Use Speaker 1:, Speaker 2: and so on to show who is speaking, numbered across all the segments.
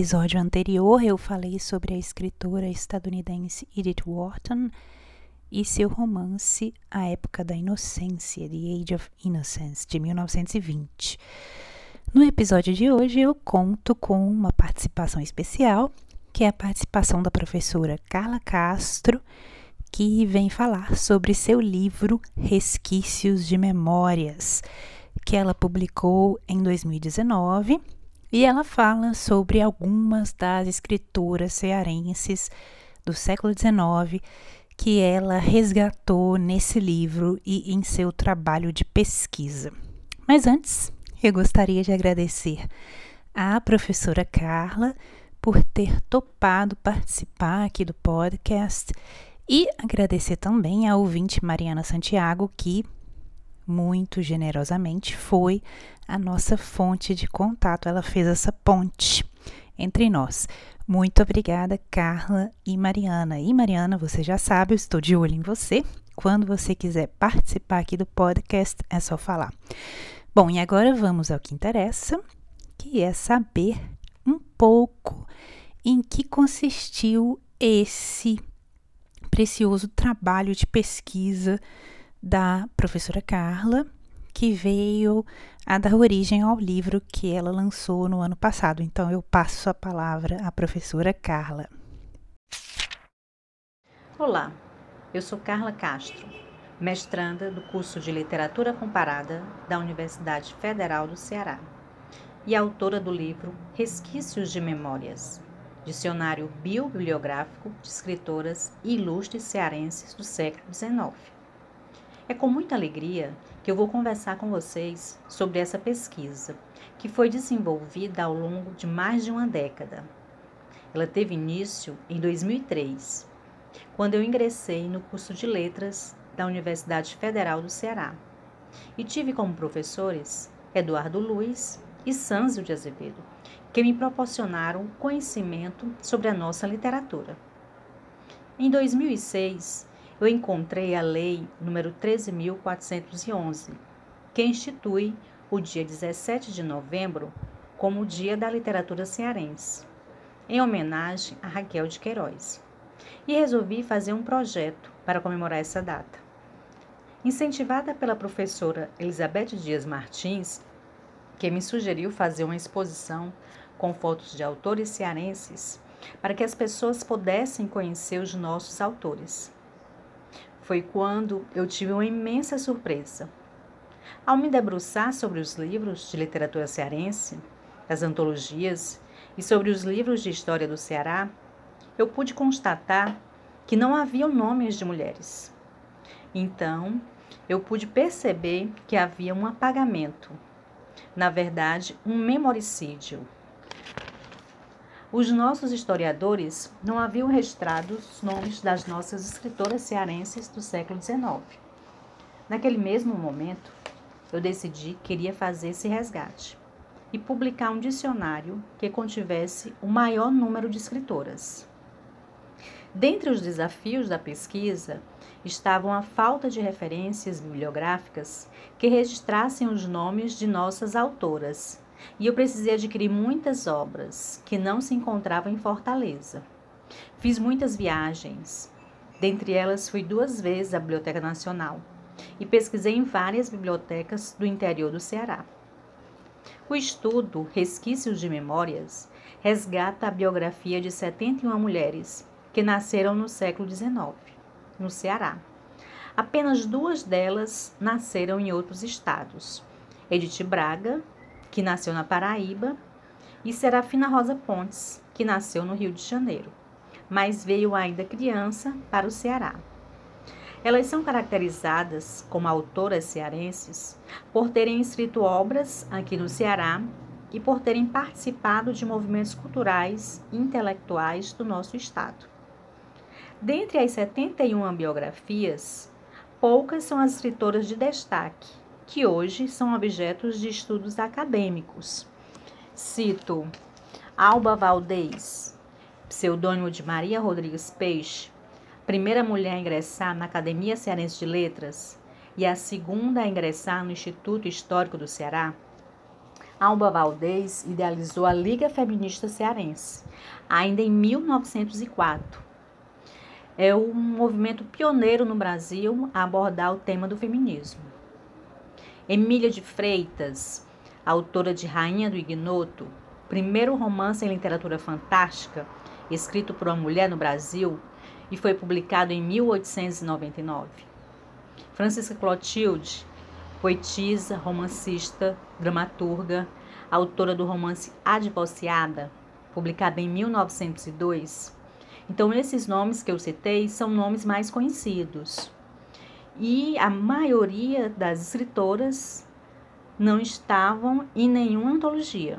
Speaker 1: Episódio anterior, eu falei sobre a escritora estadunidense Edith Wharton e seu romance A Época da Inocência, The Age of Innocence, de 1920. No episódio de hoje, eu conto com uma participação especial, que é a participação da professora Carla Castro, que vem falar sobre seu livro Resquícios de Memórias, que ela publicou em 2019 e ela fala sobre algumas das escritoras cearenses do século XIX que ela resgatou nesse livro e em seu trabalho de pesquisa. Mas antes, eu gostaria de agradecer à professora Carla por ter topado participar aqui do podcast e agradecer também à ouvinte Mariana Santiago que muito generosamente foi a nossa fonte de contato. Ela fez essa ponte entre nós. Muito obrigada, Carla e Mariana. E Mariana, você já sabe, eu estou de olho em você. Quando você quiser participar aqui do podcast, é só falar. Bom, e agora vamos ao que interessa, que é saber um pouco em que consistiu esse precioso trabalho de pesquisa da professora Carla, que veio a dar origem ao livro que ela lançou no ano passado. Então eu passo a palavra à professora Carla.
Speaker 2: Olá, eu sou Carla Castro, mestranda do curso de Literatura Comparada da Universidade Federal do Ceará e autora do livro Resquícios de Memórias, dicionário biobibliográfico de escritoras ilustres cearenses do século XIX. É com muita alegria que eu vou conversar com vocês sobre essa pesquisa, que foi desenvolvida ao longo de mais de uma década. Ela teve início em 2003, quando eu ingressei no curso de Letras da Universidade Federal do Ceará e tive como professores Eduardo Luiz e Sanzio de Azevedo, que me proporcionaram conhecimento sobre a nossa literatura. Em 2006, eu encontrei a Lei número 13.411, que institui o dia 17 de novembro como o Dia da Literatura Cearense, em homenagem a Raquel de Queiroz. E resolvi fazer um projeto para comemorar essa data. Incentivada pela professora Elizabeth Dias Martins, que me sugeriu fazer uma exposição com fotos de autores cearenses para que as pessoas pudessem conhecer os nossos autores foi quando eu tive uma imensa surpresa. Ao me debruçar sobre os livros de literatura cearense, as antologias e sobre os livros de história do Ceará, eu pude constatar que não havia nomes de mulheres. Então, eu pude perceber que havia um apagamento, na verdade, um memoricídio os nossos historiadores não haviam registrado os nomes das nossas escritoras cearenses do século XIX. Naquele mesmo momento, eu decidi que queria fazer esse resgate e publicar um dicionário que contivesse o maior número de escritoras. Dentre os desafios da pesquisa estavam a falta de referências bibliográficas que registrassem os nomes de nossas autoras e eu precisei adquirir muitas obras que não se encontravam em Fortaleza. Fiz muitas viagens Dentre elas, fui duas vezes à Biblioteca Nacional e pesquisei em várias bibliotecas do interior do Ceará. O estudo Resquícios de Memórias resgata a biografia de 71 mulheres que nasceram no século XIX, no Ceará. Apenas duas delas nasceram em outros estados. Edith Braga, que nasceu na Paraíba, e Serafina Rosa Pontes, que nasceu no Rio de Janeiro, mas veio ainda criança para o Ceará. Elas são caracterizadas como autoras cearenses por terem escrito obras aqui no Ceará e por terem participado de movimentos culturais e intelectuais do nosso estado. Dentre as 71 biografias, poucas são as escritoras de destaque, que hoje são objetos de estudos acadêmicos. Cito Alba Valdez, pseudônimo de Maria Rodrigues Peixe, primeira mulher a ingressar na Academia Cearense de Letras e a segunda a ingressar no Instituto Histórico do Ceará. Alba Valdez idealizou a Liga Feminista Cearense, ainda em 1904 é um movimento pioneiro no Brasil a abordar o tema do feminismo. Emília de Freitas, autora de Rainha do Ignoto, primeiro romance em literatura fantástica escrito por uma mulher no Brasil e foi publicado em 1899. Francisca Clotilde, poetisa, romancista, dramaturga, autora do romance Advociada, publicado em 1902, então, esses nomes que eu citei são nomes mais conhecidos. E a maioria das escritoras não estavam em nenhuma antologia.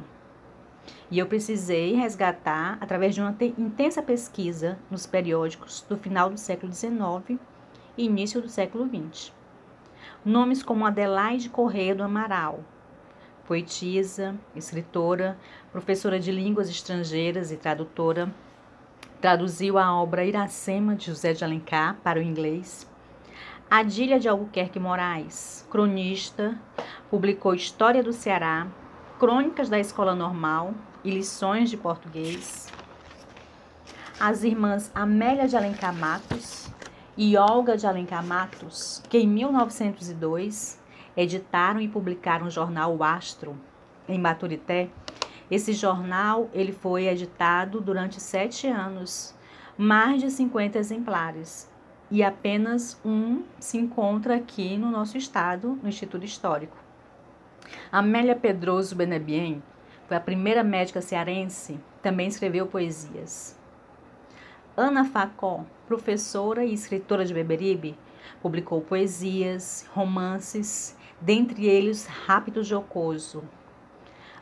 Speaker 2: E eu precisei resgatar, através de uma intensa pesquisa nos periódicos do final do século XIX e início do século XX. Nomes como Adelaide Correia do Amaral, poetisa, escritora, professora de línguas estrangeiras e tradutora, Traduziu a obra Iracema de José de Alencar para o inglês. Adília de Albuquerque Moraes, cronista, publicou História do Ceará, Crônicas da Escola Normal e Lições de Português. As irmãs Amélia de Alencar Matos e Olga de Alencar Matos, que em 1902 editaram e publicaram o jornal O Astro, em Baturité, esse jornal ele foi editado durante sete anos, mais de 50 exemplares, e apenas um se encontra aqui no nosso estado, no Instituto Histórico. Amélia Pedroso Benebien foi a primeira médica cearense, também escreveu poesias. Ana Facó, professora e escritora de Beberibe, publicou poesias, romances, dentre eles Rápido Jocoso,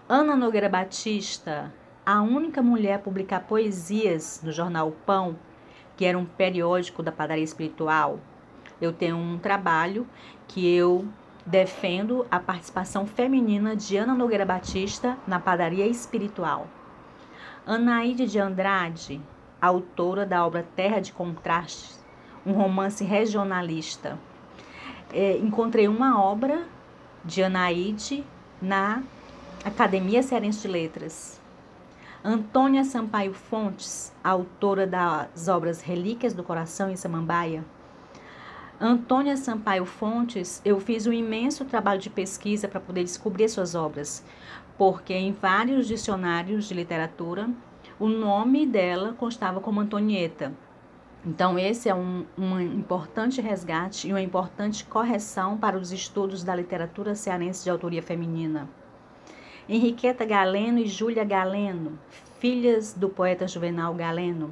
Speaker 2: Ana Nogueira Batista, a única mulher a publicar poesias no jornal Pão, que era um periódico da padaria espiritual. Eu tenho um trabalho que eu defendo a participação feminina de Ana Nogueira Batista na padaria espiritual. Anaíde de Andrade, autora da obra Terra de Contrastes, um romance regionalista. É, encontrei uma obra de Anaíde na Academia Cearense de Letras. Antônia Sampaio Fontes, autora das obras Relíquias do Coração e Samambaia. Antônia Sampaio Fontes, eu fiz um imenso trabalho de pesquisa para poder descobrir suas obras, porque em vários dicionários de literatura o nome dela constava como Antonieta. Então, esse é um, um importante resgate e uma importante correção para os estudos da literatura cearense de autoria feminina. Henriqueta Galeno e Júlia Galeno, filhas do poeta Juvenal Galeno.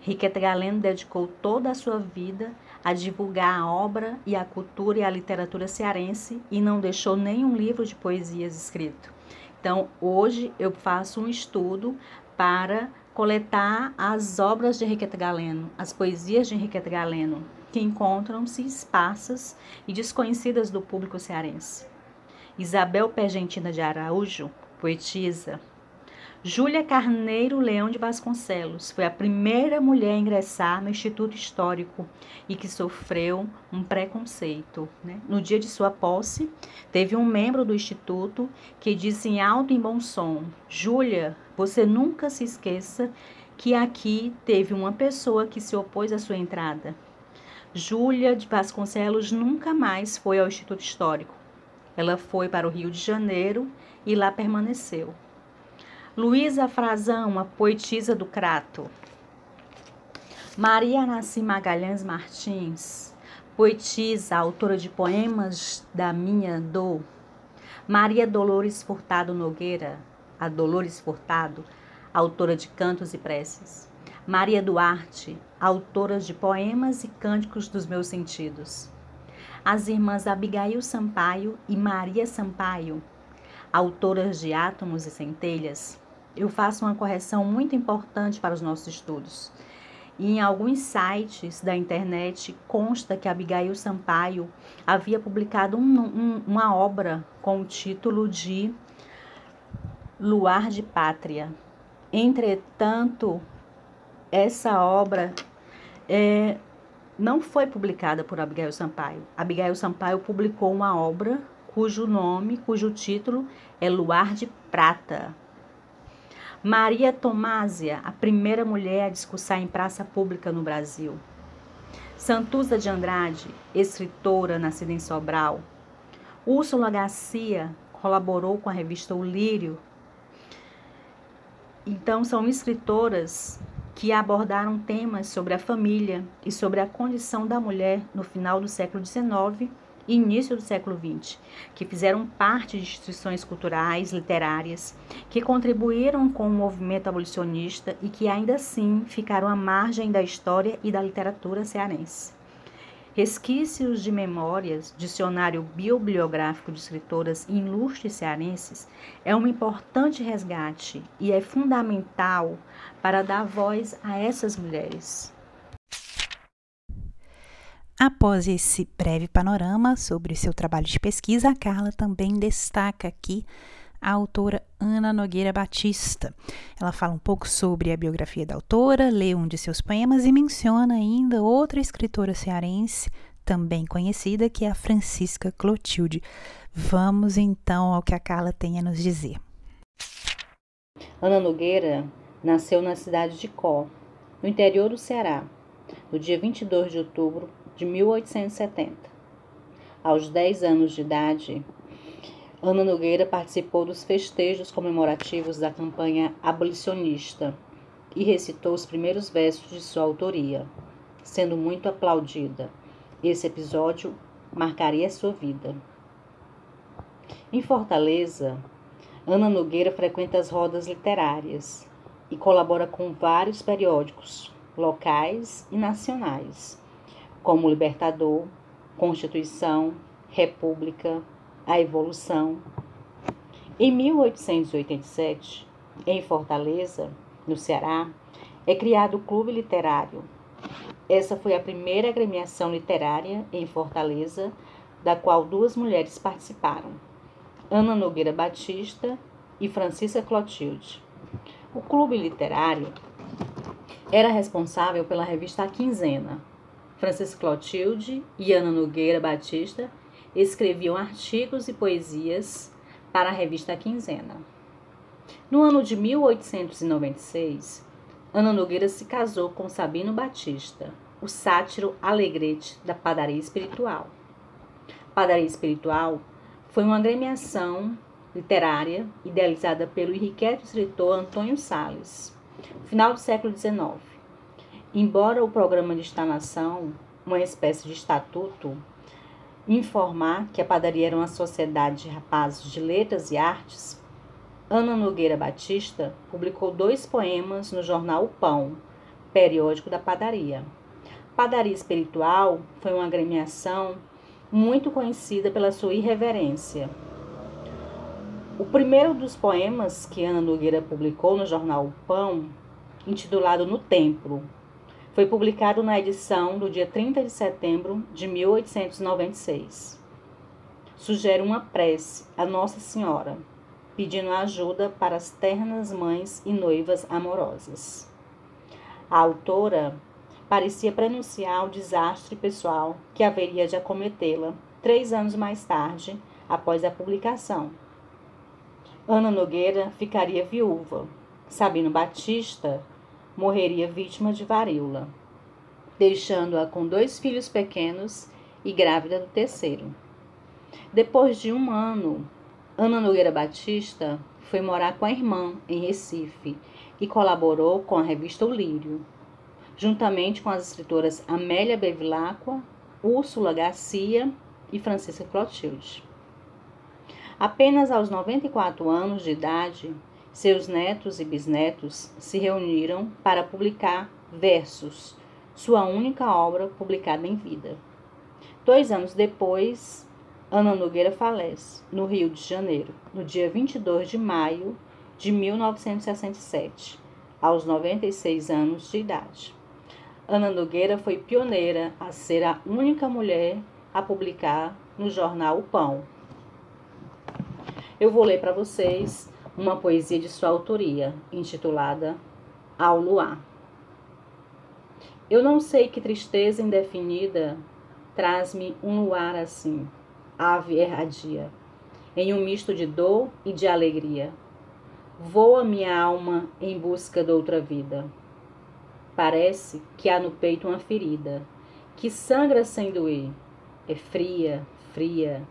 Speaker 2: Henriqueta Galeno dedicou toda a sua vida a divulgar a obra e a cultura e a literatura cearense e não deixou nenhum livro de poesias escrito. Então, hoje eu faço um estudo para coletar as obras de Henriqueta Galeno, as poesias de Henriqueta Galeno, que encontram-se esparsas e desconhecidas do público cearense. Isabel Pergentina de Araújo, poetisa. Júlia Carneiro Leão de Vasconcelos foi a primeira mulher a ingressar no Instituto Histórico e que sofreu um preconceito. Né? No dia de sua posse, teve um membro do Instituto que disse em alto e bom som: Júlia, você nunca se esqueça que aqui teve uma pessoa que se opôs à sua entrada. Júlia de Vasconcelos nunca mais foi ao Instituto Histórico. Ela foi para o Rio de Janeiro e lá permaneceu. Luísa Frazão, a poetisa do Crato. Maria Nassim Magalhães Martins, poetisa, autora de poemas da minha dor. Maria Dolores Furtado Nogueira, a Dolores Furtado, autora de cantos e preces. Maria Duarte, autora de poemas e cânticos dos meus sentidos. As irmãs Abigail Sampaio e Maria Sampaio, autoras de Átomos e Centelhas. Eu faço uma correção muito importante para os nossos estudos. E em alguns sites da internet consta que Abigail Sampaio havia publicado um, um, uma obra com o título de Luar de Pátria. Entretanto, essa obra é, não foi publicada por Abigail Sampaio. Abigail Sampaio publicou uma obra cujo nome, cujo título é Luar de Prata. Maria Tomásia, a primeira mulher a discursar em praça pública no Brasil. Santuza de Andrade, escritora nascida em Sobral. Úrsula Garcia colaborou com a revista O Lírio. Então, são escritoras que abordaram temas sobre a família e sobre a condição da mulher no final do século XIX e início do século XX, que fizeram parte de instituições culturais, literárias, que contribuíram com o movimento abolicionista e que ainda assim ficaram à margem da história e da literatura cearense. Resquícios de Memórias, Dicionário Bibliográfico de Escritoras Ilustres Cearenses, é um importante resgate e é fundamental para dar voz a essas mulheres.
Speaker 1: Após esse breve panorama sobre seu trabalho de pesquisa, a Carla também destaca aqui a autora Ana Nogueira Batista. Ela fala um pouco sobre a biografia da autora, lê um de seus poemas e menciona ainda outra escritora cearense, também conhecida, que é a Francisca Clotilde. Vamos então ao que a Carla tem a nos dizer.
Speaker 2: Ana Nogueira nasceu na cidade de Có, no interior do Ceará, no dia 22 de outubro de 1870. Aos 10 anos de idade, Ana Nogueira participou dos festejos comemorativos da campanha abolicionista e recitou os primeiros versos de sua autoria, sendo muito aplaudida. Esse episódio marcaria sua vida. Em Fortaleza, Ana Nogueira frequenta as rodas literárias e colabora com vários periódicos locais e nacionais, como Libertador, Constituição, República, a evolução. Em 1887, em Fortaleza, no Ceará, é criado o Clube Literário. Essa foi a primeira agremiação literária em Fortaleza, da qual duas mulheres participaram, Ana Nogueira Batista e Francisca Clotilde. O Clube Literário era responsável pela revista A Quinzena. Francisca Clotilde e Ana Nogueira Batista escreviam artigos e poesias para a revista Quinzena. No ano de 1896, Ana Nogueira se casou com Sabino Batista, o sátiro alegrete da Padaria Espiritual. Padaria Espiritual foi uma agremiação literária idealizada pelo irrequieto escritor Antônio Sales, final do século XIX. Embora o programa de instalação, uma espécie de estatuto, informar que a padaria era uma sociedade de rapazes de letras e artes, Ana Nogueira Batista publicou dois poemas no jornal O Pão, periódico da padaria. Padaria Espiritual foi uma agremiação muito conhecida pela sua irreverência. O primeiro dos poemas que Ana Nogueira publicou no jornal O Pão, intitulado No Templo, foi publicado na edição do dia 30 de setembro de 1896. Sugere uma prece a Nossa Senhora, pedindo ajuda para as ternas mães e noivas amorosas. A autora parecia prenunciar o desastre pessoal que haveria de acometê-la três anos mais tarde, após a publicação. Ana Nogueira ficaria viúva. Sabino Batista morreria vítima de varíola. deixando-a com dois filhos pequenos e grávida do terceiro. Depois de um ano, Ana Nogueira Batista foi morar com a irmã em Recife e colaborou com a revista O Lírio, juntamente com as escritoras Amélia Bevilacqua, Úrsula Garcia e Francisca Clotilde. Apenas aos 94 anos de idade, seus netos e bisnetos se reuniram para publicar Versos, sua única obra publicada em vida. Dois anos depois, Ana Nogueira falece, no Rio de Janeiro, no dia 22 de maio de 1967, aos 96 anos de idade. Ana Nogueira foi pioneira a ser a única mulher a publicar no jornal O Pão. Eu vou ler para vocês uma poesia de sua autoria, intitulada Ao Luar. Eu não sei que tristeza indefinida traz-me um luar assim, ave erradia, em um misto de dor e de alegria. Voa minha alma em busca de outra vida. Parece que há no peito uma ferida, que sangra sem doer. É fria, fria,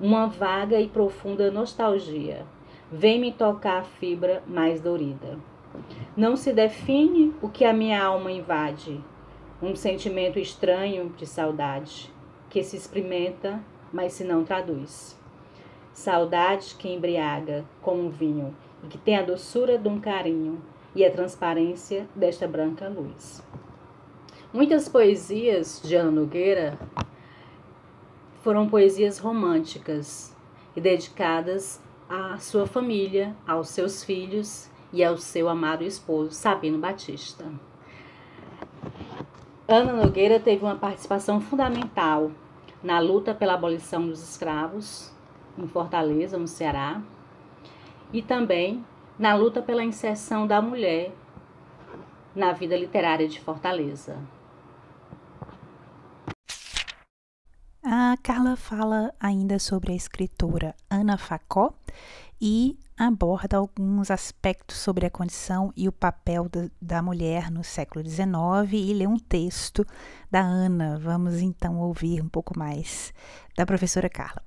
Speaker 2: uma vaga e profunda nostalgia. Vem me tocar a fibra mais dorida. Não se define o que a minha alma invade, um sentimento estranho de saudade, que se experimenta, mas se não traduz. Saudade que embriaga como um vinho e que tem a doçura de um carinho e a transparência desta branca luz. Muitas poesias de Ana Nogueira foram poesias românticas e dedicadas à sua família, aos seus filhos e ao seu amado esposo, Sabino Batista. Ana Nogueira teve uma participação fundamental na luta pela abolição dos escravos em Fortaleza, no Ceará, e também na luta pela inserção da mulher na vida literária de Fortaleza.
Speaker 1: A Carla fala ainda sobre a escritora Ana Facó e aborda alguns aspectos sobre a condição e o papel da, da mulher no século XIX e lê um texto da Ana. Vamos então ouvir um pouco mais da professora Carla.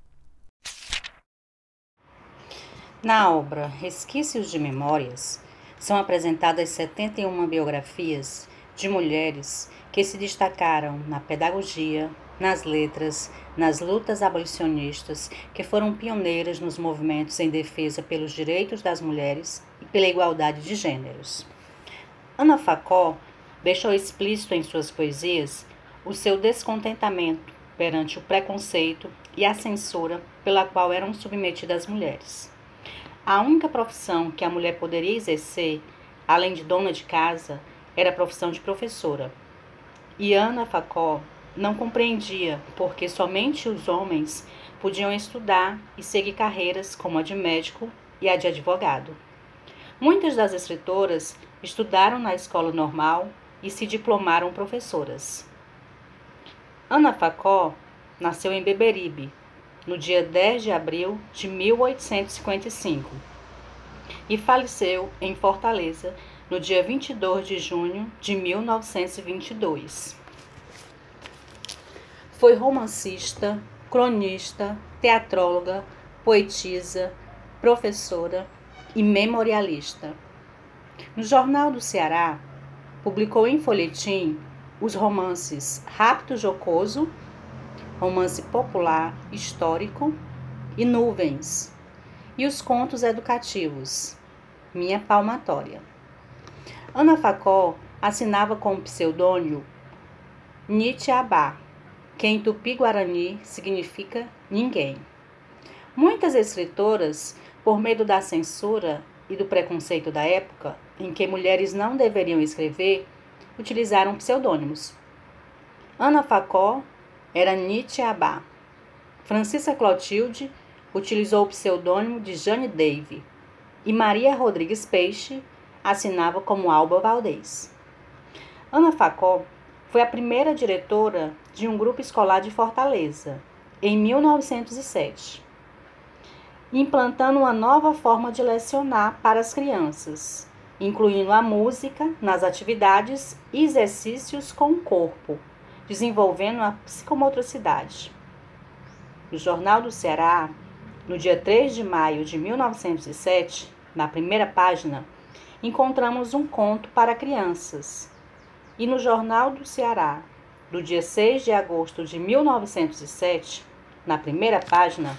Speaker 2: Na obra Resquícios de Memórias, são apresentadas 71 biografias de mulheres que se destacaram na pedagogia, nas letras, nas lutas abolicionistas, que foram pioneiras nos movimentos em defesa pelos direitos das mulheres e pela igualdade de gêneros. Ana Facó deixou explícito em suas poesias o seu descontentamento perante o preconceito e a censura pela qual eram submetidas as mulheres. A única profissão que a mulher poderia exercer, além de dona de casa, era a profissão de professora. E Ana Facó não compreendia porque somente os homens podiam estudar e seguir carreiras como a de médico e a de advogado. Muitas das escritoras estudaram na escola normal e se diplomaram professoras. Ana Facó nasceu em Beberibe, no dia 10 de abril de 1855 e faleceu em Fortaleza no dia 22 de junho de 1922. Foi romancista, cronista, teatróloga, poetisa, professora e memorialista. No Jornal do Ceará, publicou em folhetim os romances Rapto Jocoso, romance popular histórico, e Nuvens, e os contos educativos, Minha Palmatória. Ana Facó assinava com o pseudônimo Nietzsche Abá que em tupi-guarani significa ninguém. Muitas escritoras, por medo da censura e do preconceito da época, em que mulheres não deveriam escrever, utilizaram pseudônimos. Ana Facó era Nietzsche Abá. Francisca Clotilde utilizou o pseudônimo de Jane Dave e Maria Rodrigues Peixe assinava como Alba Valdez. Ana Facó foi a primeira diretora de um grupo escolar de Fortaleza, em 1907, implantando uma nova forma de lecionar para as crianças, incluindo a música nas atividades e exercícios com o corpo, desenvolvendo a psicomotricidade. No Jornal do Ceará, no dia 3 de maio de 1907, na primeira página, encontramos um conto para crianças. E no Jornal do Ceará, do dia 6 de agosto de 1907, na primeira página,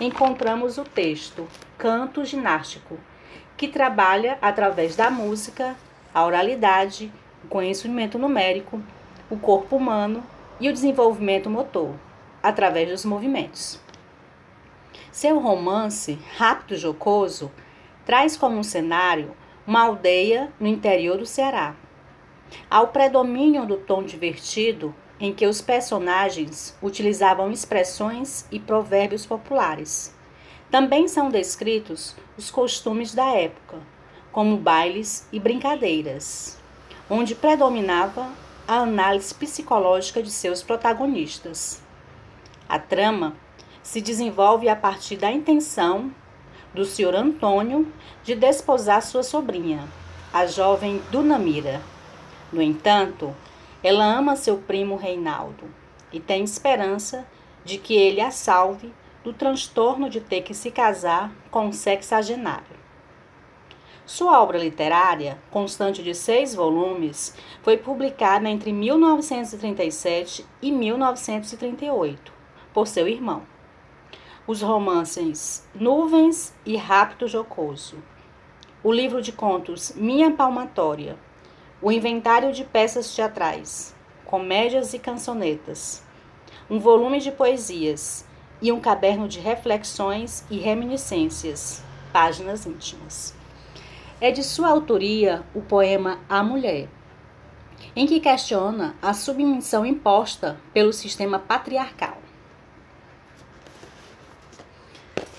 Speaker 2: encontramos o texto Canto Ginástico, que trabalha através da música, a oralidade, o conhecimento numérico, o corpo humano e o desenvolvimento motor, através dos movimentos. Seu romance, rápido e jocoso, traz como cenário uma aldeia no interior do Ceará. Ao predomínio do tom divertido, em que os personagens utilizavam expressões e provérbios populares. Também são descritos os costumes da época, como bailes e brincadeiras, onde predominava a análise psicológica de seus protagonistas. A trama se desenvolve a partir da intenção do senhor Antônio de desposar sua sobrinha, a jovem Dunamira. No entanto, ela ama seu primo Reinaldo e tem esperança de que ele a salve do transtorno de ter que se casar com um sexagenário. Sua obra literária, constante de seis volumes, foi publicada entre 1937 e 1938 por seu irmão. Os romances Nuvens e Rapto Jocoso. O livro de contos Minha Palmatória. O inventário de peças teatrais, comédias e cançonetas. Um volume de poesias e um caderno de reflexões e reminiscências, páginas íntimas. É de sua autoria o poema A Mulher, em que questiona a submissão imposta pelo sistema patriarcal.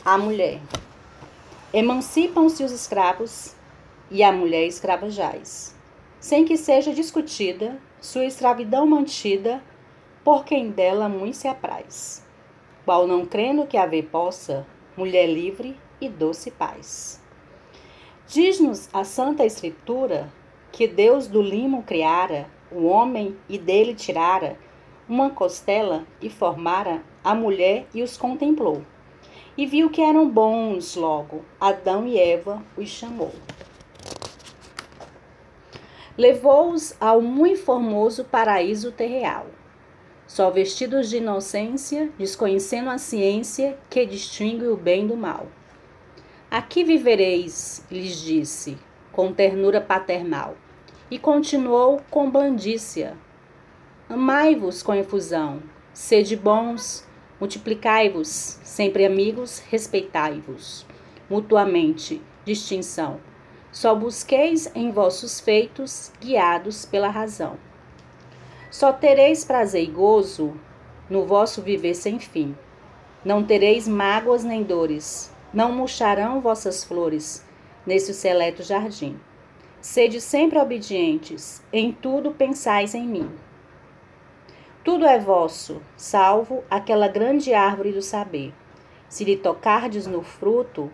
Speaker 2: A mulher. Emancipam-se os escravos e a mulher escrava jaz, sem que seja discutida sua escravidão mantida por quem dela muito se apraz, qual não crendo que haver possa, mulher livre e doce paz. Diz-nos a Santa Escritura que Deus do limo criara o homem e dele tirara uma costela e formara a mulher e os contemplou e viu que eram bons logo. Adão e Eva os chamou. Levou-os ao muito formoso paraíso terreal. Só vestidos de inocência, desconhecendo a ciência que distingue o bem do mal. Aqui vivereis, lhes disse, com ternura paternal, e continuou com blandícia. Amai-vos com efusão, sede bons, Multiplicai-vos, sempre amigos, respeitai-vos, mutuamente, distinção. Só busqueis em vossos feitos, guiados pela razão. Só tereis prazer e gozo no vosso viver sem fim. Não tereis mágoas nem dores, não murcharão vossas flores nesse seleto jardim. Sede sempre obedientes, em tudo pensais em mim. Tudo é vosso, salvo aquela grande árvore do saber. Se lhe tocardes no fruto,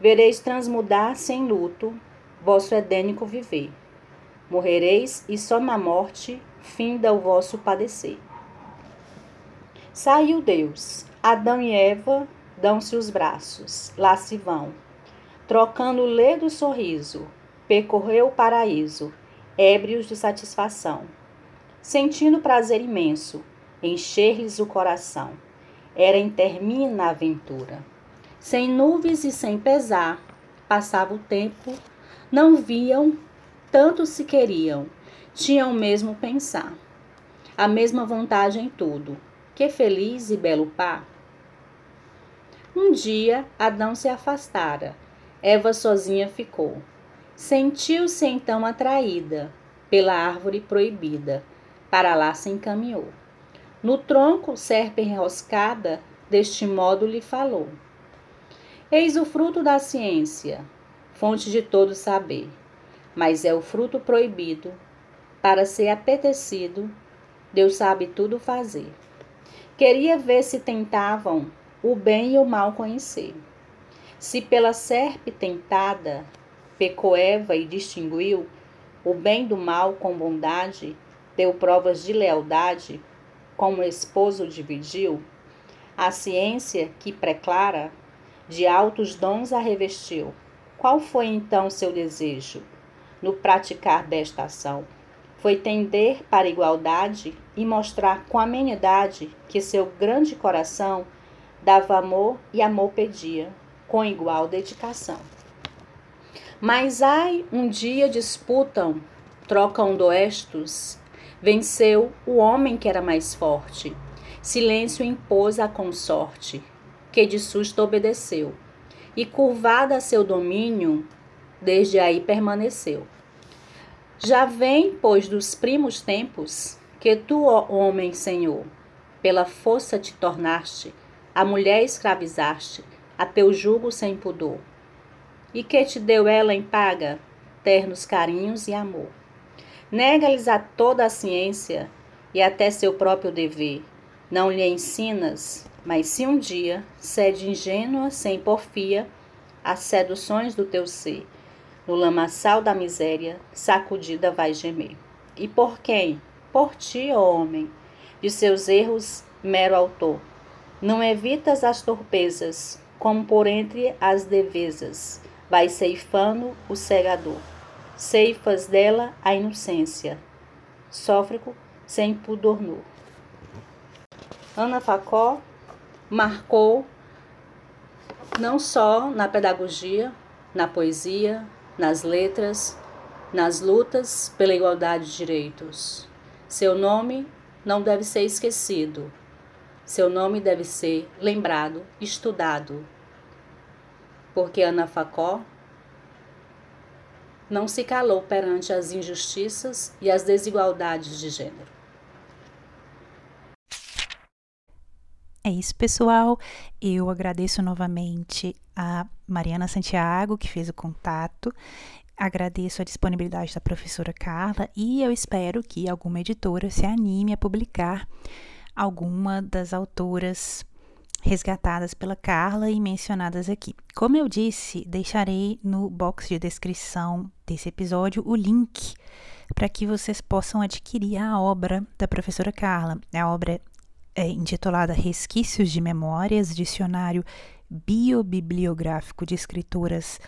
Speaker 2: vereis transmudar sem luto vosso edênico viver. Morrereis e só na morte finda o vosso padecer. Saiu Deus. Adão e Eva dão-se os braços, lá se vão. Trocando o ledo sorriso, percorreu o paraíso, ébrios de satisfação sentindo prazer imenso, encher-lhes o coração. Era intermina a aventura. Sem nuvens e sem pesar, passava o tempo, não viam, tanto se queriam, tinham o mesmo pensar, a mesma vontade em tudo. Que feliz e belo par! Um dia Adão se afastara, Eva sozinha ficou. Sentiu-se então atraída pela árvore proibida para lá se encaminhou. No tronco, serpe enroscada, deste modo lhe falou: Eis o fruto da ciência, fonte de todo saber, mas é o fruto proibido. Para ser apetecido, Deus sabe tudo fazer. Queria ver se tentavam o bem e o mal conhecer. Se pela serpe tentada pecou Eva e distinguiu o bem do mal com bondade, deu provas de lealdade, como esposo dividiu, a ciência que preclara, de altos dons a revestiu. Qual foi então seu desejo no praticar desta ação? Foi tender para a igualdade e mostrar com amenidade que seu grande coração dava amor e amor pedia, com igual dedicação. Mas ai, um dia disputam, trocam doestos, venceu o homem que era mais forte. Silêncio impôs a consorte, que de susto obedeceu, e curvada a seu domínio, desde aí permaneceu. Já vem, pois, dos primos tempos, que tu, ó homem, Senhor, pela força te tornaste, a mulher escravizaste, a teu jugo sem pudor. E que te deu ela em paga? Ternos carinhos e amor. Nega-lhes a toda a ciência e até seu próprio dever. Não lhe ensinas, mas se um dia cede ingênua, sem porfia, às seduções do teu ser, no lamaçal da miséria, sacudida vai gemer. E por quem? Por ti, ó homem, de seus erros, mero autor. Não evitas as torpezas, como por entre as devesas, vai ceifando o cegador. Ceifas dela a inocência, sófrico sem pudor nu. Ana Facó marcou não só na pedagogia, na poesia, nas letras, nas lutas pela igualdade de direitos. Seu nome não deve ser esquecido. Seu nome deve ser lembrado, estudado. Porque Ana Facó não se calou perante as injustiças e as desigualdades de gênero.
Speaker 1: É isso, pessoal. Eu agradeço novamente a Mariana Santiago, que fez o contato. Agradeço a disponibilidade da professora Carla e eu espero que alguma editora se anime a publicar alguma das autoras resgatadas pela Carla e mencionadas aqui. Como eu disse, deixarei no box de descrição desse episódio o link para que vocês possam adquirir a obra da professora Carla. A obra é intitulada Resquícios de Memórias, Dicionário Biobibliográfico de Escritoras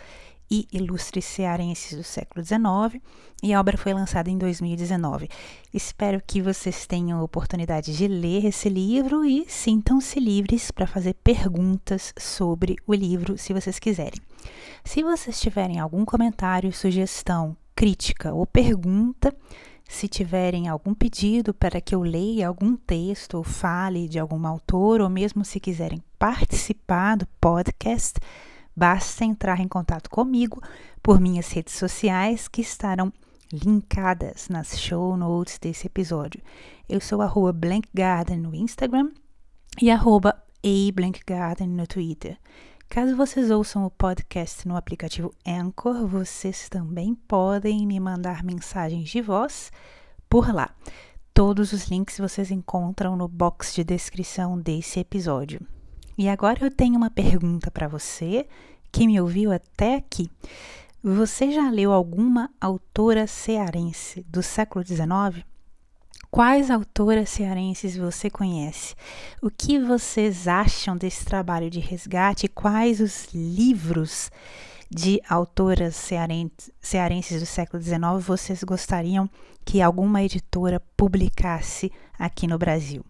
Speaker 1: e Ilustres Cearenses do século XIX, e a obra foi lançada em 2019. Espero que vocês tenham a oportunidade de ler esse livro e sintam-se livres para fazer perguntas sobre o livro, se vocês quiserem. Se vocês tiverem algum comentário, sugestão, crítica ou pergunta, se tiverem algum pedido para que eu leia algum texto ou fale de algum autor, ou mesmo se quiserem participar do podcast, basta entrar em contato comigo por minhas redes sociais que estarão linkadas nas show notes desse episódio. Eu sou arroba blankgarden no Instagram e arroba ablankgarden no Twitter. Caso vocês ouçam o podcast no aplicativo Anchor, vocês também podem me mandar mensagens de voz por lá. Todos os links vocês encontram no box de descrição desse episódio. E agora eu tenho uma pergunta para você que me ouviu até aqui. Você já leu alguma autora cearense do século XIX? Quais autoras cearenses você conhece? O que vocês acham desse trabalho de resgate? Quais os livros de autoras cearenses do século XIX vocês gostariam que alguma editora publicasse aqui no Brasil?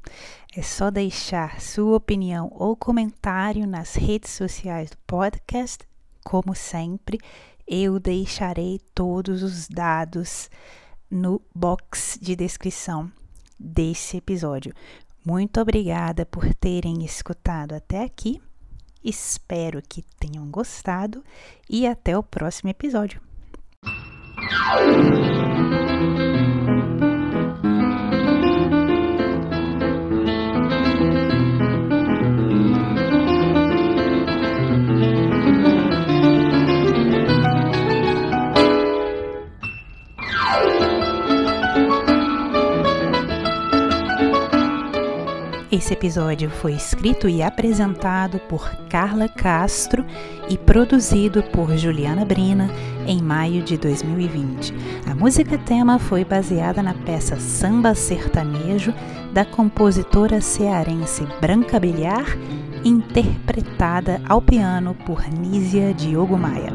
Speaker 1: É só deixar sua opinião ou comentário nas redes sociais do podcast. Como sempre, eu deixarei todos os dados no box de descrição desse episódio. Muito obrigada por terem escutado até aqui. Espero que tenham gostado e até o próximo episódio. Esse episódio foi escrito e apresentado por Carla Castro e produzido por Juliana Brina em maio de 2020. A música tema foi baseada na peça Samba Sertanejo da compositora cearense Branca Bilhar, interpretada ao piano por Nízia Diogo Maia.